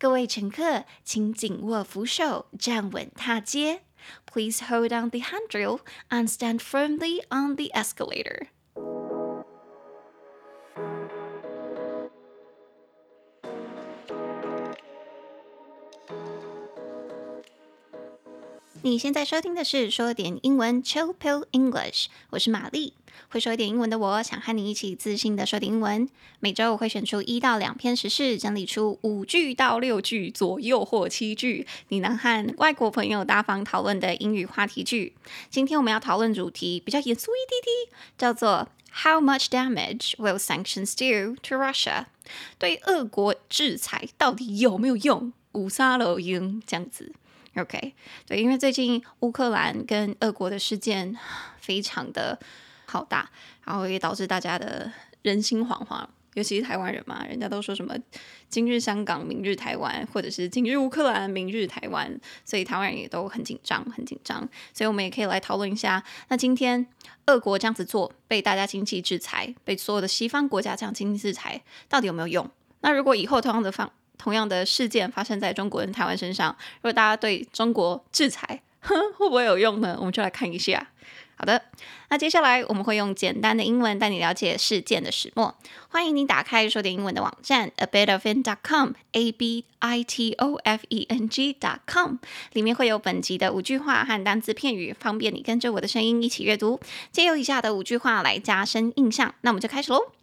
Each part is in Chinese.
各位乘客，请紧握扶手，站稳踏阶。Please hold on the handrail and stand firmly on the escalator. 你现在收听的是说点英文 Chill Pill English，我是玛丽。会说一点英文的我，想和你一起自信的说点英文。每周我会选出一到两篇时事，整理出五句到六句左右或七句，你能和外国朋友大方讨论的英语话题句。今天我们要讨论主题比较严肃一点点，叫做 How much damage will sanctions do to Russia？对俄国制裁到底有没有用？五沙楼英这样子。OK，对，因为最近乌克兰跟俄国的事件非常的浩大，然后也导致大家的人心惶惶，尤其是台湾人嘛，人家都说什么今日香港，明日台湾，或者是今日乌克兰，明日台湾，所以台湾人也都很紧张，很紧张。所以我们也可以来讨论一下，那今天俄国这样子做，被大家经济制裁，被所有的西方国家这样经济制裁，到底有没有用？那如果以后同样的方同样的事件发生在中国跟台湾身上，如果大家对中国制裁，哼，会不会有用呢？我们就来看一下。好的，那接下来我们会用简单的英文带你了解事件的始末。欢迎你打开说点英文的网站 abitofeng.com，a b i t o f e n g.com，里面会有本集的五句话和单字片语，方便你跟着我的声音一起阅读。借由以下的五句话来加深印象。那我们就开始喽。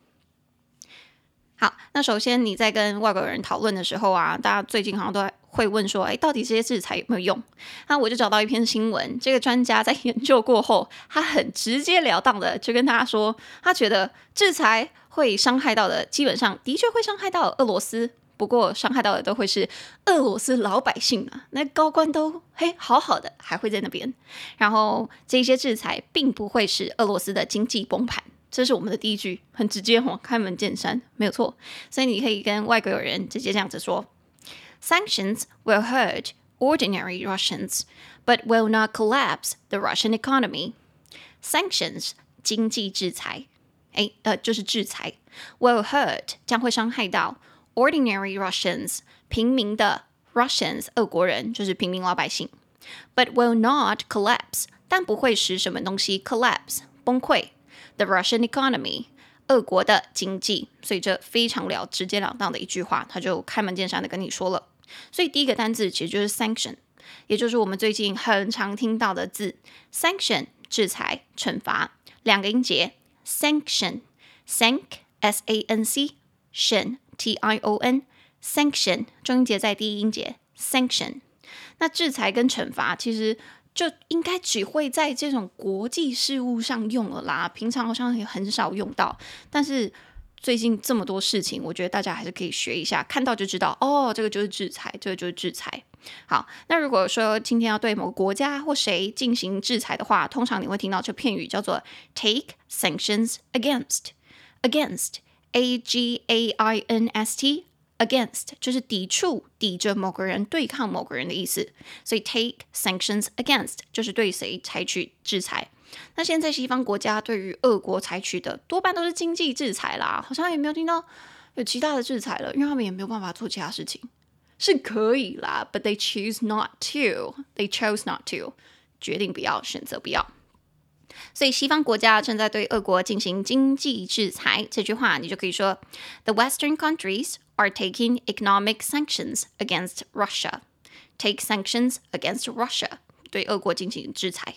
好，那首先你在跟外国人讨论的时候啊，大家最近好像都会问说，哎，到底这些制裁有没有用？那我就找到一篇新闻，这个专家在研究过后，他很直截了当的就跟大家说，他觉得制裁会伤害到的，基本上的确会伤害到俄罗斯，不过伤害到的都会是俄罗斯老百姓啊，那高官都嘿好好的还会在那边，然后这些制裁并不会使俄罗斯的经济崩盘。这是我们的第一句，很直接哦，开门见山，没有错。所以你可以跟外国友人直接这样子说：Sanctions will hurt ordinary Russians, but will not collapse the Russian economy. Sanctions 经济制裁，诶，呃，就是制裁，will hurt 将会伤害到 ordinary Russians 平民的 Russians 俄国人，就是平民老百姓，but will not collapse 但不会使什么东西 collapse 崩溃。 The Russian economy，俄国的经济，所以这非常了直截了当的一句话，他就开门见山的跟你说了。所以第一个单字其实就是 sanction，也就是我们最近很常听到的字，sanction 制裁、惩罚，两个音节，sanction，sank s a n c，tion t i o n，sanction 中音节在第一音节，sanction。那制裁跟惩罚其实。就应该只会在这种国际事务上用了啦，平常好像也很少用到。但是最近这么多事情，我觉得大家还是可以学一下，看到就知道哦，这个就是制裁，这个就是制裁。好，那如果说今天要对某个国家或谁进行制裁的话，通常你会听到这片语叫做 take sanctions against，against，a g a i n s t。Against 就是抵触、抵着某个人、对抗某个人的意思，所以 take sanctions against 就是对谁采取制裁。那现在西方国家对于俄国采取的多半都是经济制裁啦，好像也没有听到有其他的制裁了，因为他们也没有办法做其他事情，是可以啦，but they choose not to，they chose not to，决定不要，选择不要。所以西方国家正在对俄国进行经济制裁，这句话你就可以说：The Western countries are taking economic sanctions against Russia. Take sanctions against Russia，对俄国进行制裁。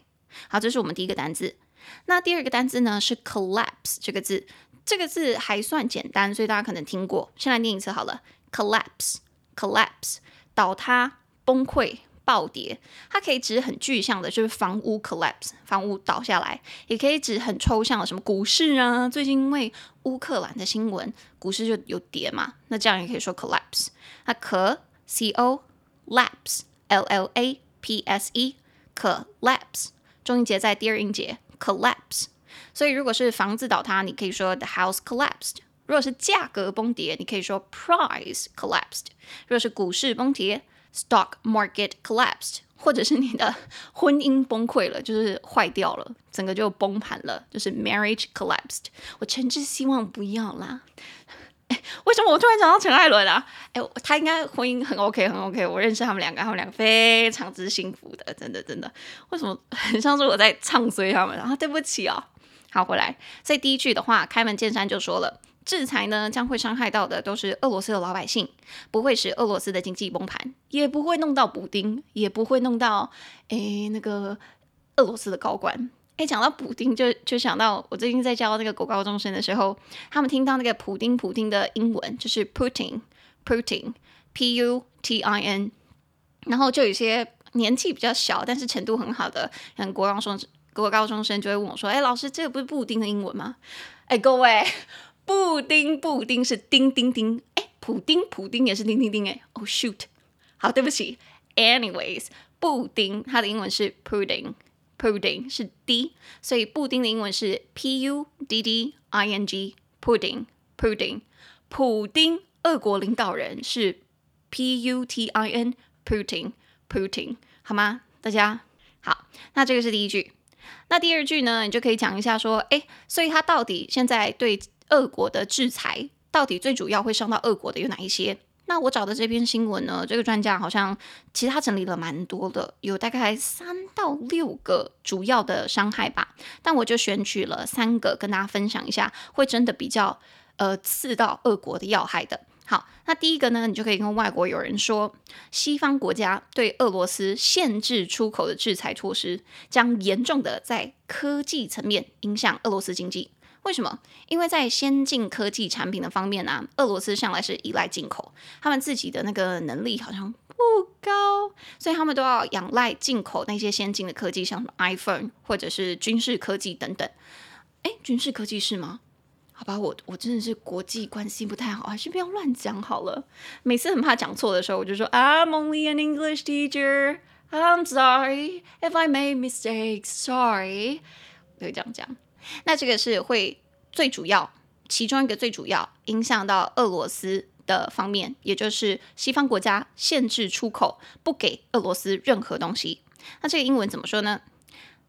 好，这是我们第一个单字。那第二个单字呢是 collapse 这个字，这个字还算简单，所以大家可能听过。先来念一次好了：collapse，collapse，倒塌、崩溃。暴跌，它可以指很具象的，就是房屋 collapse，房屋倒下来；也可以指很抽象的，什么股市啊。最近因为乌克兰的新闻，股市就有跌嘛，那这样也可以说 collapse。那可 c o lapse l l a p s e 可 lapse，重音节在第二音节 collapse。所以如果是房子倒塌，你可以说 the house collapsed；如果是价格崩跌，你可以说 price collapsed；如果是股市崩跌。Stock market collapsed，或者是你的婚姻崩溃了，就是坏掉了，整个就崩盘了，就是 marriage collapsed。我诚挚希望不要啦。为什么我突然讲到陈艾伦啊？哎，他应该婚姻很 OK，很 OK。我认识他们两个，他们两个非常之幸福的，真的真的。为什么很像是我在唱衰他们？啊，对不起哦。好，回来。所以第一句的话，开门见山就说了，制裁呢将会伤害到的都是俄罗斯的老百姓，不会使俄罗斯的经济崩盘，也不会弄到补丁，也不会弄到诶那个俄罗斯的高官。诶，讲到补丁就就想到我最近在教那个国高中生的时候，他们听到那个普丁普丁的英文就是 Putin，Putin，P U T I N，然后就有些年纪比较小但是程度很好的，像国高中生。各位高中生就会问我说：“哎，老师，这个不是布丁的英文吗？”哎，各位，布丁布丁是叮叮叮，哎，普丁普丁也是叮叮叮，哎，Oh shoot，好，对不起。Anyways，布丁它的英文是 pudding，pudding 是 D，所以布丁的英文是 P U D D I N G，pudding，pudding。普丁，俄国领导人是 P U T I N，Putin，Putin，好吗？大家好，那这个是第一句。那第二句呢，你就可以讲一下说，诶，所以他到底现在对俄国的制裁，到底最主要会伤到俄国的有哪一些？那我找的这篇新闻呢，这个专家好像其实他整理了蛮多的，有大概三到六个主要的伤害吧。但我就选取了三个跟大家分享一下，会真的比较呃刺到俄国的要害的。好，那第一个呢，你就可以跟外国友人说，西方国家对俄罗斯限制出口的制裁措施，将严重的在科技层面影响俄罗斯经济。为什么？因为在先进科技产品的方面呢、啊，俄罗斯向来是依赖进口，他们自己的那个能力好像不高，所以他们都要仰赖进口那些先进的科技，像什么 iPhone 或者是军事科技等等。诶，军事科技是吗？好吧，我我真的是国际关系不太好，还是不要乱讲好了。每次很怕讲错的时候，我就说 I'm only an English teacher. I'm sorry if I made mistakes. Sorry，对，这样讲。那这个是会最主要，其中一个最主要影响到俄罗斯的方面，也就是西方国家限制出口，不给俄罗斯任何东西。那这个英文怎么说呢？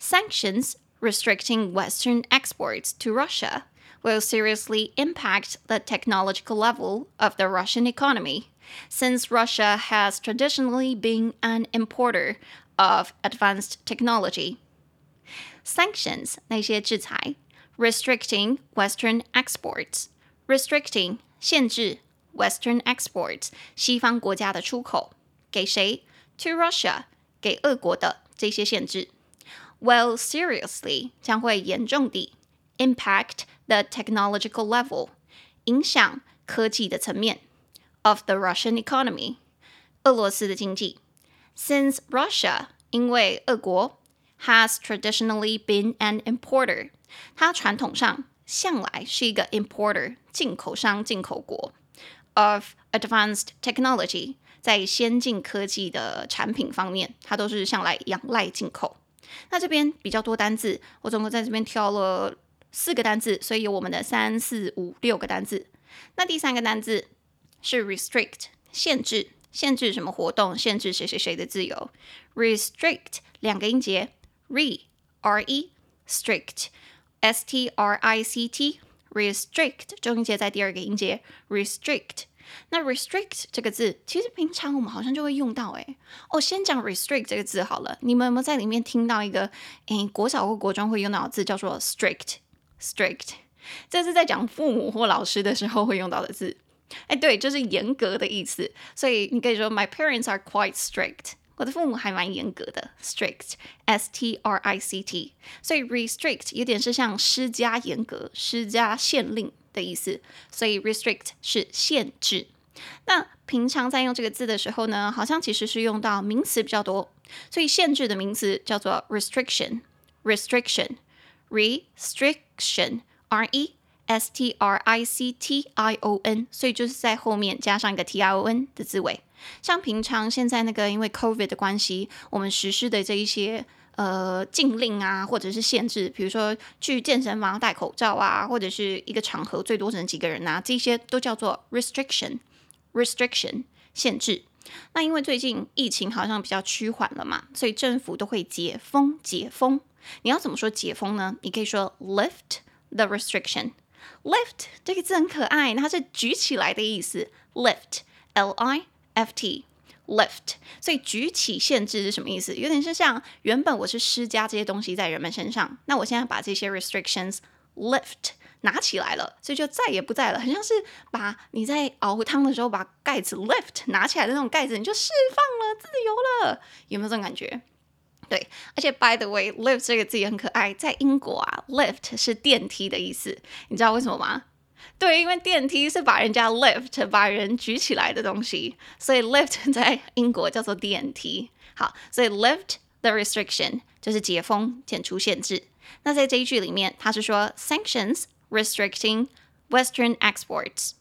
Sanctions restricting Western exports to Russia. will seriously impact the technological level of the Russian economy, since Russia has traditionally been an importer of advanced technology. Sanctions 那些制裁，restricting Western exports, restricting 限制 Western exports 西方国家的出口，给谁？To Russia 给俄国的这些限制，will seriously 将会严重地 impact the technological level 影响科技的层面 of the Russian economy 俄罗斯的经济。Since Russia 因为俄国 has traditionally been an importer 它传统上向来是一个 importer 进口商进口国 of advanced technology 在先进科技的产品方面，它都是向来仰赖进口。那这边比较多单字，我总共在这边挑了。四个单字，所以有我们的三四五六个单字。那第三个单字是 restrict，限制，限制什么活动？限制谁谁谁的自由？restrict 两个音节，re r e strict s t r i c t restrict 重音节在第二个音节 restrict。那 restrict 这个字，其实平常我们好像就会用到。诶，哦，先讲 restrict 这个字好了。你们有没有在里面听到一个，诶，国小或国中会用到的字叫做 strict？strict，这是在讲父母或老师的时候会用到的字。哎，对，就是严格的意思。所以你可以说 My parents are quite strict。我的父母还蛮严格的，strict，S T R I C T。所以 restrict 有点是像施加严格、施加限令的意思。所以 restrict 是限制。那平常在用这个字的时候呢，好像其实是用到名词比较多。所以限制的名词叫做 restriction，restriction。restriction r e s t r i c t i o n，所以就是在后面加上一个 t i o n 的字尾。像平常现在那个因为 COVID 的关系，我们实施的这一些呃禁令啊，或者是限制，比如说去健身房戴口罩啊，或者是一个场合最多只能几个人啊，这些都叫做 restriction restriction 限制。那因为最近疫情好像比较趋缓了嘛，所以政府都会解封解封。你要怎么说解封呢？你可以说 lift the restriction，lift 这个字很可爱，它是举起来的意思。lift，L I F T，lift。所以举起限制是什么意思？有点是像原本我是施加这些东西在人们身上，那我现在把这些 restrictions lift 拿起来了，所以就再也不在了。很像是把你在熬汤的时候把盖子 lift 拿起来的那种盖子，你就释放了，自由了。有没有这种感觉？对，而且 by the way，lift 这个字也很可爱。在英国啊，lift 是电梯的意思，你知道为什么吗？对，因为电梯是把人家 lift，把人举起来的东西，所以 lift 在英国叫做电梯。好，所以 lift the restriction 就是解封、解除限制。那在这一句里面，它是说 sanctions restricting Western exports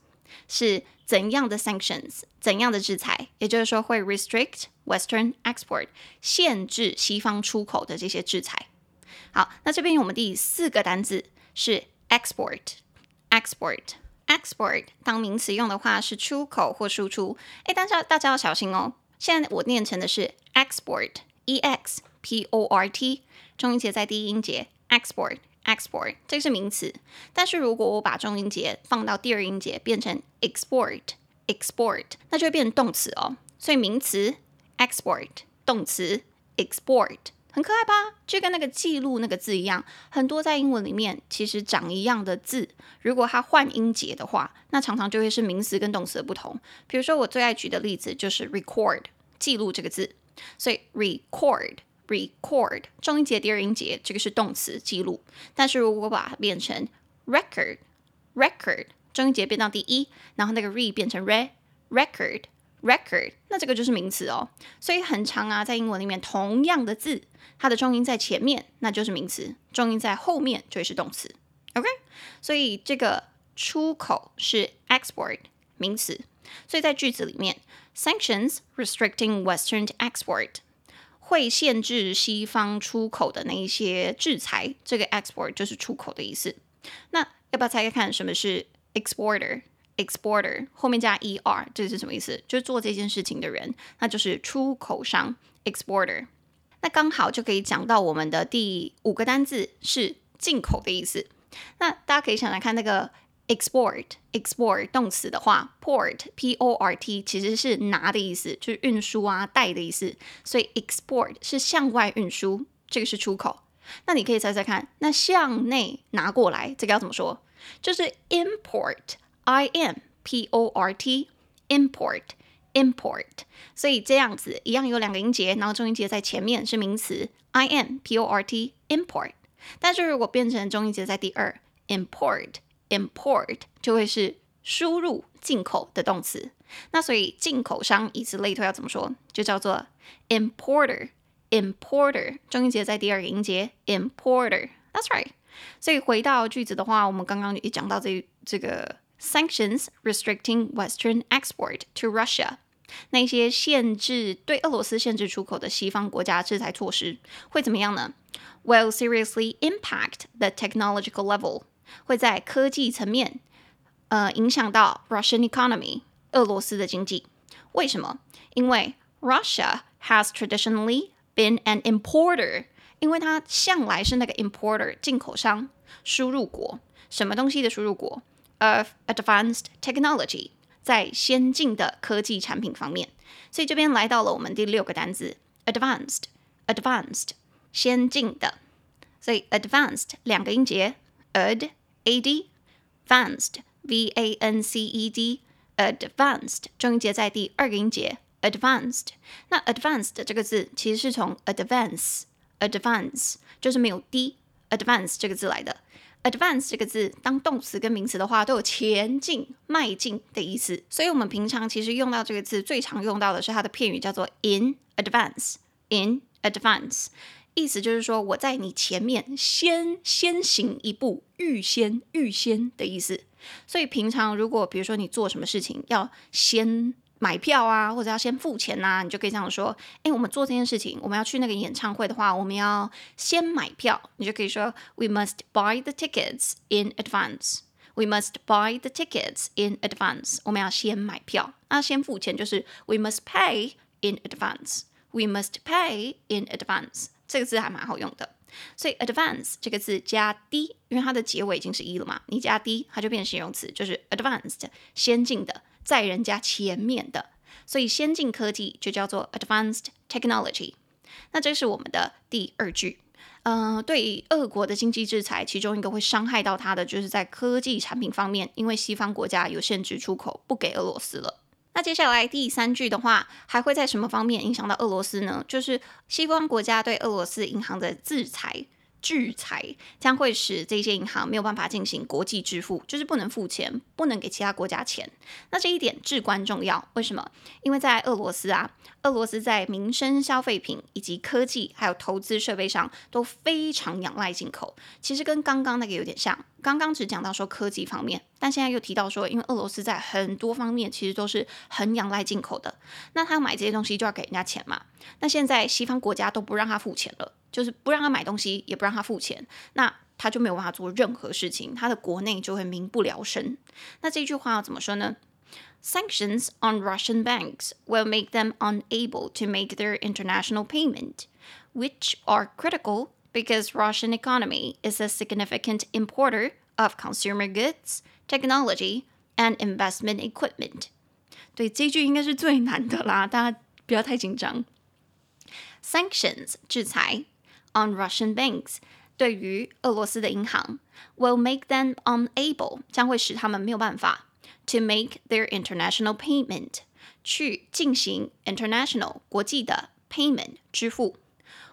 是怎样的 sanctions，怎样的制裁？也就是说会 restrict。Western export 限制西方出口的这些制裁。好，那这边我们第四个单字是 export export export 当名词用的话是出口或输出。诶，大家大家要小心哦。现在我念成的是 export，e x p o r t，重音节在第一音节，export，export，这个是名词。但是如果我把重音节放到第二音节，变成 export，export，那就会变成动词哦。所以名词。export 动词 export 很可爱吧？就跟那个记录那个字一样，很多在英文里面其实长一样的字，如果它换音节的话，那常常就会是名词跟动词的不同。比如说我最爱举的例子就是 record 记录这个字，所以 record record 重音节第二音节这个是动词记录，但是如果把它变成 record record 重音节变到第一，然后那个 re 变成 re record。record，那这个就是名词哦，所以很长啊，在英文里面同样的字，它的重音在前面，那就是名词；重音在后面就是动词。OK，所以这个出口是 export 名词，所以在句子里面，sanctions restricting Western export 会限制西方出口的那一些制裁，这个 export 就是出口的意思。那要不要猜猜看什么是 exporter？Exporter 后面加 er，这是什么意思？就是做这件事情的人，那就是出口商 exporter。那刚好就可以讲到我们的第五个单字是进口的意思。那大家可以想想看那个 export export 动词的话，port p o r t 其实是拿的意思，就是运输啊带的意思。所以 export 是向外运输，这个是出口。那你可以猜猜看，那向内拿过来，这个要怎么说？就是 import。I M P O R T import import，所以这样子一样有两个音节，然后重音节在前面是名词 I M P O R T import，但是如果变成重音节在第二 import import 就会是输入进口的动词。那所以进口商以此类推要怎么说？就叫做 importer importer，重音节在第二个音节 importer。That's right。所以回到句子的话，我们刚刚也讲到这这个。Sanctions restricting Western export to Russia，那些限制对俄罗斯限制出口的西方国家制裁措施会怎么样呢？Will seriously impact the technological level，会在科技层面，呃，影响到 Russian economy，俄罗斯的经济。为什么？因为 Russia has traditionally been an importer，因为它向来是那个 importer 进口商，输入国，什么东西的输入国 ？Of advanced technology，在先进的科技产品方面，所以这边来到了我们第六个单词，advanced，advanced，先进的，所以 advanced 两个音节，ad a d，vanced v a n c e d，advanced 重音节在第二个音节，advanced。那 advanced 这个字其实是从 advance，advance 就是没有 d，advance 这个字来的。 Advance 这个字当动词跟名词的话，都有前进、迈进的意思。所以，我们平常其实用到这个字，最常用到的是它的片语，叫做 in advance。in advance，意思就是说我在你前面先先行一步，预先预先的意思。所以，平常如果比如说你做什么事情，要先。买票啊，或者要先付钱呐、你就可以这样说：诶，我们做这件事情，我们要去那个演唱会的话，我们要先买票。你就可以说：We must buy the tickets in advance. We must buy the tickets in advance. 我们要先买票，那先付钱就是 We must pay in advance. We must pay in advance. 这个字还蛮好用的。所以 advance 这个字加 d，因为它的结尾已经是一了嘛，你加 d，它就变形容词，就是 advanced 先进的，在人家前面的。所以先进科技就叫做 advanced technology。那这是我们的第二句。嗯、对俄国的经济制裁，其中一个会伤害到它的，就是在科技产品方面，因为西方国家有限制出口，不给俄罗斯了。那接下来第三句的话，还会在什么方面影响到俄罗斯呢？就是西方国家对俄罗斯银行的制裁。制裁将会使这些银行没有办法进行国际支付，就是不能付钱，不能给其他国家钱。那这一点至关重要。为什么？因为在俄罗斯啊，俄罗斯在民生消费品以及科技还有投资设备上都非常仰赖进口。其实跟刚刚那个有点像。刚刚只讲到说科技方面，但现在又提到说，因为俄罗斯在很多方面其实都是很仰赖进口的。那他买这些东西就要给人家钱嘛。那现在西方国家都不让他付钱了。就是不让他买东西，也不让他付钱，那他就没有办法做任何事情，他的国内就会民不聊生。那这句话要怎么说呢 ？Sanctions on Russian banks will make them unable to make their international payment, which are critical because Russian economy is a significant importer of consumer goods, technology, and investment equipment。对，这句应该是最难的啦，大家不要太紧张。Sanctions 制裁。On Russian banks，对于俄罗斯的银行，will make them unable，将会使他们没有办法 ，to make their international payment，去进行 international 国际的 payment 支付，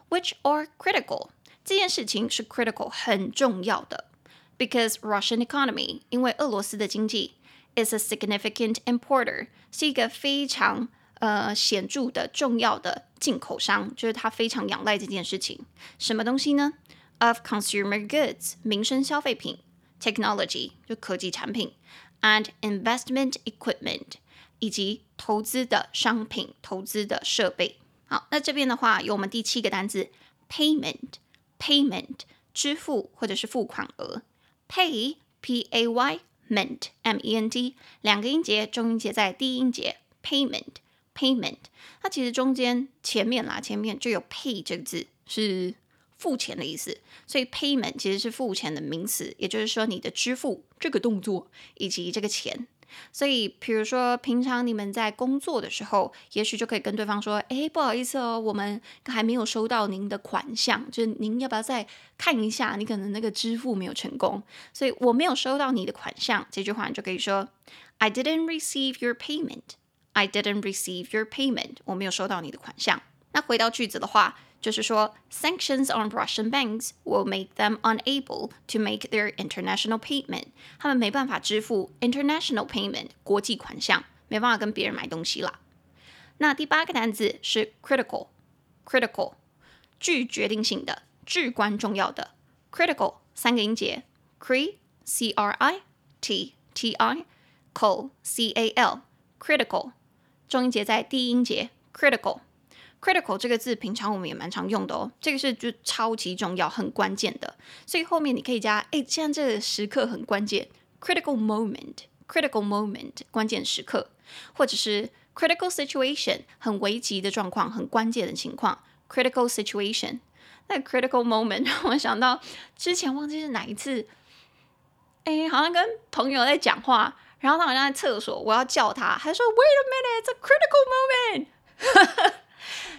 which are critical，这件事情是 critical 很重要的，because Russian economy，因为俄罗斯的经济 is a significant importer，是一个非常呃，显着的重要的进口商，就是他非常仰赖这件事情。什么东西呢？Of consumer goods，民生消费品；technology，就科技产品 ；and investment equipment，以及投资的商品、投资的设备。好，那这边的话有我们第七个单字：payment，payment，支付或者是付款额。pay，p-a-y，ment，m-e-n-t，两个音节，重音节在第一音节，payment。Payment，它其实中间前面啦，前面就有 pay 这个字，是付钱的意思，所以 payment 其实是付钱的名词，也就是说你的支付这个动作以及这个钱。所以，比如说平常你们在工作的时候，也许就可以跟对方说：“哎，不好意思哦，我们还没有收到您的款项，就是您要不要再看一下？你可能那个支付没有成功，所以我没有收到你的款项。”这句话你就可以说：“I didn't receive your payment。” I didn't receive your payment. 我没有收到你的款项。那回到句子的话，就是说，sanctions on Russian banks will make them unable to make their international payment. 他们没办法支付 international payment 国际款项，没办法跟别人买东西啦。那第八个单词是 critical，critical，具决定性的，至关重要的。critical 三个音节，cri，c r i t t i，cal c a l，critical。重音节在第一音节 Critical 这个字平常我们也蛮常用的哦。这个是就超级重要、很关键的，所以后面你可以加，哎，现在这个时刻很关键，critical moment，critical moment，关键时刻，或者是 critical situation，很危急的状况、很关键的情况，critical situation。那 critical moment 让我想到之前忘记是哪一次，哎，好像跟朋友在讲话。然后他好像在厕所，我要叫他，他说 “Wait a minute, it's a critical moment”，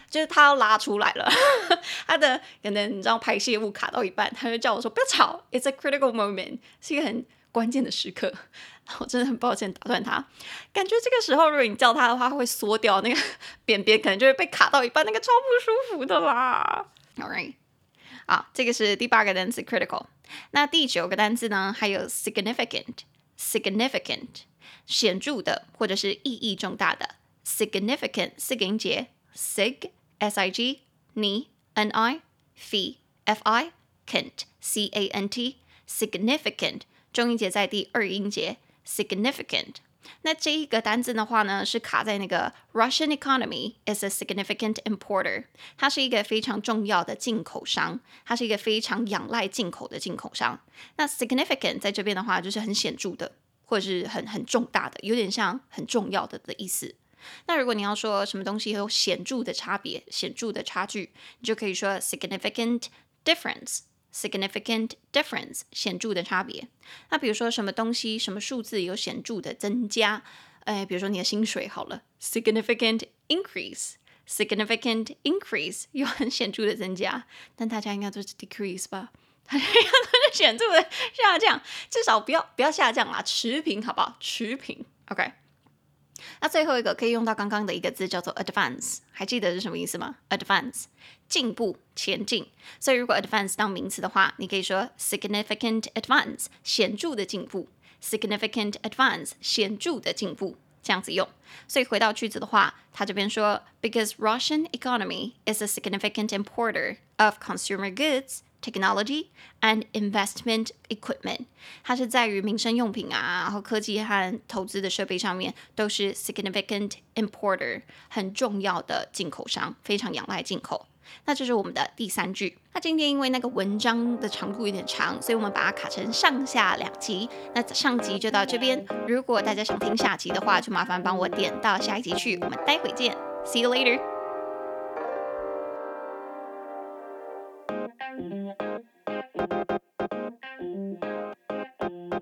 就是他要拉出来了，他的可能你知道排泄物卡到一半，他就叫我说不要吵，“It's a critical moment”，是一个很关键的时刻。我真的很抱歉打断他，感觉这个时候如果你叫他的话，会缩掉那个便便，可能就会被卡到一半，那个超不舒服的啦。All right，好，这个是第八个单词 “critical”。那第九个单词呢？还有 “significant”。significant 显著的或者是意义重大的 significant 四个音节 sig s i g ni n i f f i cant c a n t significant 重音节在第二音节 significant 那这一个单字的话呢，是卡在那个 Russian economy is a significant importer，它是一个非常重要的进口商，它是一个非常仰赖进口的进口商。那 significant 在这边的话，就是很显着的，或者是很很重大的，有点像很重要的的意思。 那如果你要说什么东西有显著的差别、显著的差距，你就可以说 significant difference。significant difference 显著的差别。那比如说什么东西、什么数字有显著的增加？哎，比如说你的薪水好了，significant increase，significant increase 有很显著的增加。但大家应该都是 decrease 吧？大家应该都是显著的下降，至少不要不要下降啦，持平好不好？持平，OK。那最后一个可以用到刚刚的一个字叫做 advance，还记得是什么意思吗？advance 进步、前进。所以如果 advance 当名词的话，你可以说 significant advance 显著的进步，significant advance 显著的进步，这样子用。所以回到句子的话，他这边说，because Russian economy is a significant importer of consumer goods。Technology and investment equipment，它是在于民生用品啊，然后科技和投资的设备上面都是 significant importer，很重要的进口商，非常仰赖进口。那这是我们的第三句。那今天因为那个文章的长度有点长，所以我们把它卡成上下两集。那上集就到这边，如果大家想听下集的话，就麻烦帮我点到下一集去。我们待会见，See you later。